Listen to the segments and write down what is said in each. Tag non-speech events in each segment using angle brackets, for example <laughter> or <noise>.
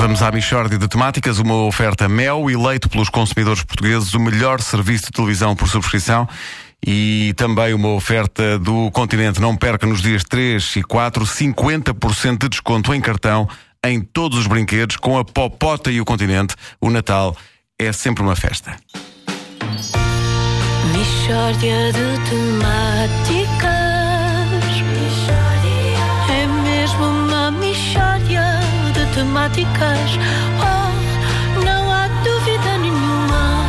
Vamos à Michórdia de Temáticas, uma oferta Mel, eleito pelos consumidores portugueses o melhor serviço de televisão por subscrição e também uma oferta do Continente. Não perca nos dias 3 e 4 50% de desconto em cartão em todos os brinquedos com a Popota e o Continente. O Natal é sempre uma festa. Michórdia de temáticas. De temáticas. Oh, não há dúvida nenhuma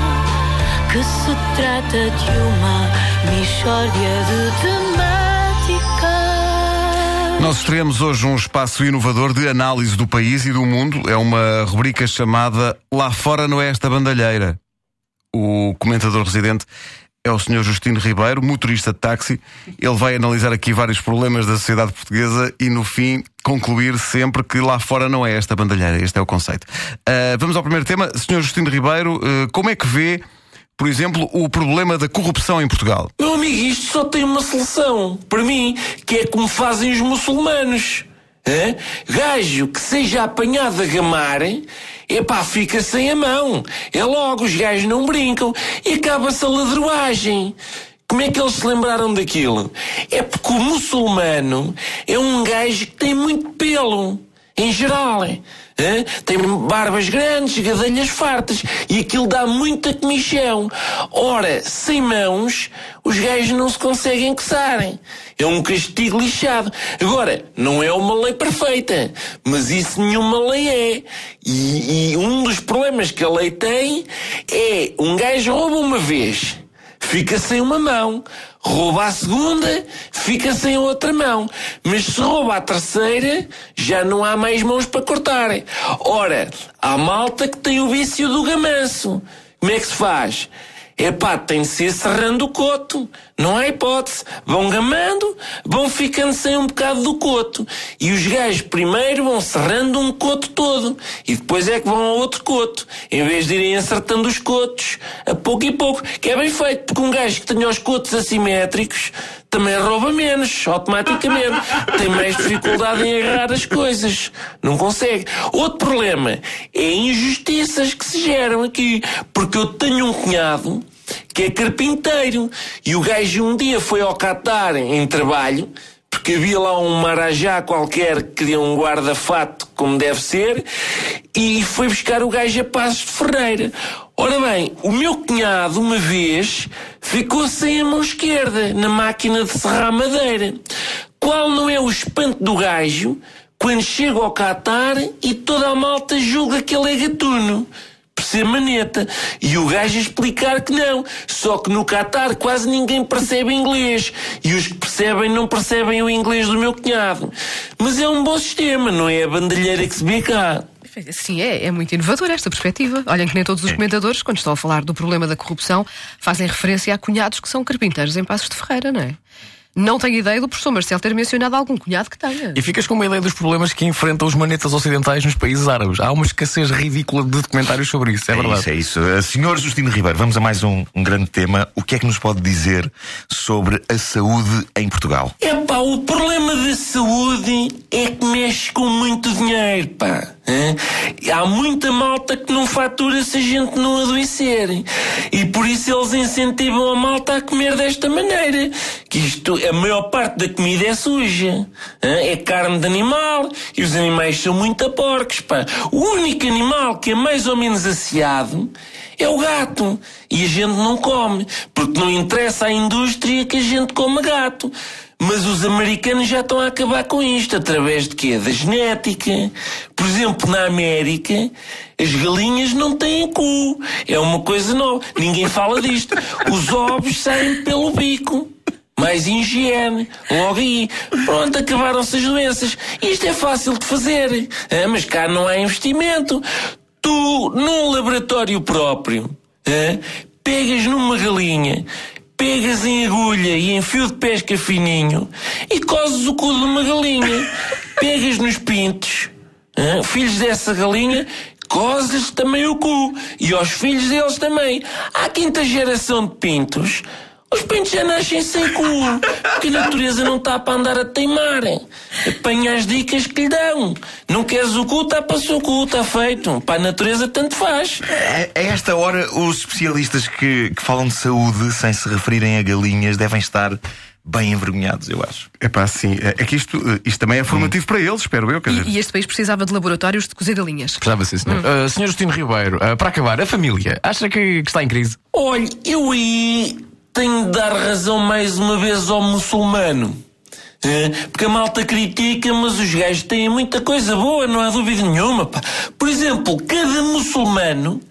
que se trata de uma michórdia de temáticas. Nós estreamos hoje um espaço inovador de análise do país e do mundo. É uma rubrica chamada Lá Fora Não é esta bandalheira. O comentador residente é o Sr. Justino Ribeiro, motorista de táxi. Ele vai analisar aqui vários problemas da sociedade portuguesa e, no fim, concluir sempre que lá fora não é esta bandalheira. Este é o conceito. Uh, vamos ao primeiro tema. Sr. Justino Ribeiro, uh, como é que vê, por exemplo, o problema da corrupção em Portugal? Meu amigo, isto só tem uma solução. Para mim, que é como fazem os muçulmanos. Gajo que seja apanhado a gamar, epá, fica sem a mão. É logo, os gajos não brincam e acaba-se a ladruagem. Como é que eles se lembraram daquilo? É porque o muçulmano é um gajo que tem muito pelo, em geral. Tem barbas grandes, gadelhas fartas e aquilo dá muita comichão. Ora, sem mãos, os gajos não se conseguem coçarem. É um castigo lixado. Agora, não é uma lei perfeita, mas isso nenhuma lei é. E, e um dos problemas que a lei tem é um gajo rouba uma vez, fica sem uma mão. Rouba a segunda, fica sem outra mão. Mas se rouba a terceira, já não há mais mãos para cortar. Ora, há malta que tem o vício do gamanço. Como é que se faz? Epá, tem de ser serrando o coto. Não há hipótese. Vão gamando, vão ficando sem um bocado do coto. E os gajos primeiro vão serrando um coto todo. E depois é que vão ao outro coto. Em vez de irem acertando os cotos, a pouco e pouco. Que é bem feito, porque um gajo que tenha os cotos assimétricos também rouba menos, automaticamente. Tem mais dificuldade em errar as coisas. Não consegue. Outro problema é injustiças que se geram aqui. Porque eu tenho um cunhado que é carpinteiro. E o gajo um dia foi ao Qatar em trabalho, porque havia lá um marajá qualquer que queria um guarda-fato como deve ser, e foi buscar o gajo a Passos de Ferreira. Ora bem, o meu cunhado, uma vez, ficou sem a mão esquerda na máquina de serrar madeira. Qual não é o espanto do gajo quando chega ao Qatar e toda a malta julga que ele é gatuno? Ser maneta. E o gajo explicar que não. Só que no Qatar quase ninguém percebe inglês. E os que percebem não percebem o inglês do meu cunhado. Mas é um bom sistema, não é a bandalheira que se vê cá. Sim, é, é muito inovadora esta perspectiva. Olhem que nem todos os comentadores, quando estão a falar do problema da corrupção, fazem referência a cunhados que são carpinteiros em Passos de Ferreira, não é? Não tenho ideia do professor Marcelo ter mencionado algum cunhado que tenha. E ficas com uma ideia dos problemas que enfrentam os manetas ocidentais nos países árabes. Há uma escassez ridícula de documentários sobre isso, é, É verdade. isso, é isso. Uh, Senhor Justino Ribeiro, vamos a mais um, um grande tema. O que é que nos pode dizer sobre a saúde em Portugal? Epá, o problema da saúde é que mexe com muito dinheiro, pá. E Há muita malta que não fatura se a gente não adoecer. E por isso eles incentivam a malta a comer desta maneira. Que isto, a maior parte da comida é suja. Hã? É carne de animal e os animais são muito porcos, pá. O único animal que é mais ou menos asseado é o gato. E a gente não come, porque não interessa à indústria que a gente come gato. Mas os americanos já estão a acabar com isto, através de quê? Da genética. Por exemplo, na América, as galinhas não têm cu. É uma coisa nova. Ninguém fala disto. Os ovos saem pelo bico. Mais higiene. Logo aí. Pronto, acabaram-se as doenças. Isto é fácil de fazer. Ah, mas cá não há investimento. Tu, num laboratório próprio, ah, pegas numa galinha, pegas em agulha e em fio de pesca fininho e cozes o cu de uma galinha. <laughs> Pegas nos pintos, ah, filhos dessa galinha, cozes também o cu. E aos filhos deles também. À quinta geração de pintos, Os pentes já nascem sem cu, porque a natureza não está para andar a teimar. Apanha as dicas que lhe dão. Não queres o cu, está para o cu, está feito. Para a natureza tanto faz. A, a esta hora, os especialistas que, que falam de saúde sem se referirem a galinhas devem estar bem envergonhados, eu acho. É pá, sim. É que isto, isto também é formativo para eles, espero eu. Quer dizer. E, e este país precisava de laboratórios de cozer galinhas. Precisava sim, senhor. Uh, senhor Justino Ribeiro, uh, para acabar, a família, acha que, que está em crise? Olha, eu aí tenho de dar razão mais uma vez ao muçulmano. É, porque a malta critica, mas os gajos têm muita coisa boa, não há dúvida nenhuma. Pá. Por exemplo, cada muçulmano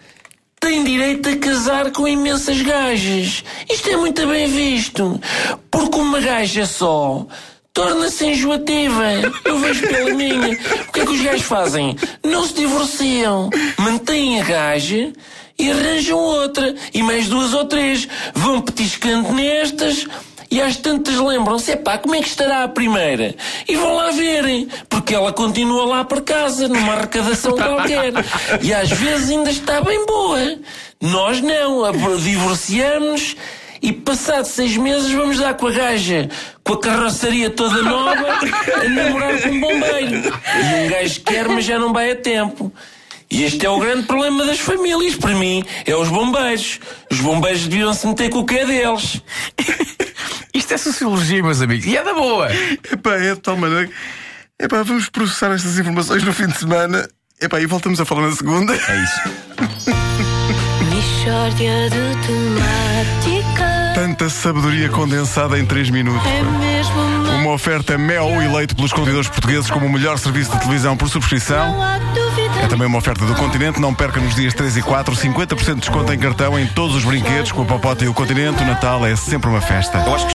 tem direito a casar com imensas gajas. Isto é muito bem visto. Porque uma gaja só torna-se enjoativa. Eu vejo pela <laughs> minha. O que é que os gajos fazem? Não se divorciam. Mantêm a gaja e arranjam outra. E mais duas ou três. Vão petiscando nestas. E às tantas lembram-se, epá, como é que estará a primeira? E vão lá verem, porque ela continua lá por casa, numa arrecadação qualquer. E às vezes ainda está bem boa. Nós não, divorciamos e passados seis meses vamos dar com a gaja, com a carroçaria toda nova, a namorar com um bombeiro. E um gajo quer, mas já não vai a tempo. E este é o grande problema das famílias, para mim, é os bombeiros. Os bombeiros deviam se meter com o que é deles. <laughs> Isto é sociologia, meus amigos, e é da boa! Epá, é de tal maneira. que- Epá, vamos processar estas informações no fim de semana. Epá, e voltamos a falar na segunda. É isso. <laughs> Mishória de. Tanta sabedoria condensada em 3 minutos. É mesmo uma. Uma oferta Mel eleito pelos consumidores portugueses como o melhor serviço de televisão por subscrição. Não há dúvida. É também uma oferta do Continente. Não perca nos dias 3 e 4 50% de desconto em cartão em todos os brinquedos com a Popota e o Continente. O Natal é sempre uma festa.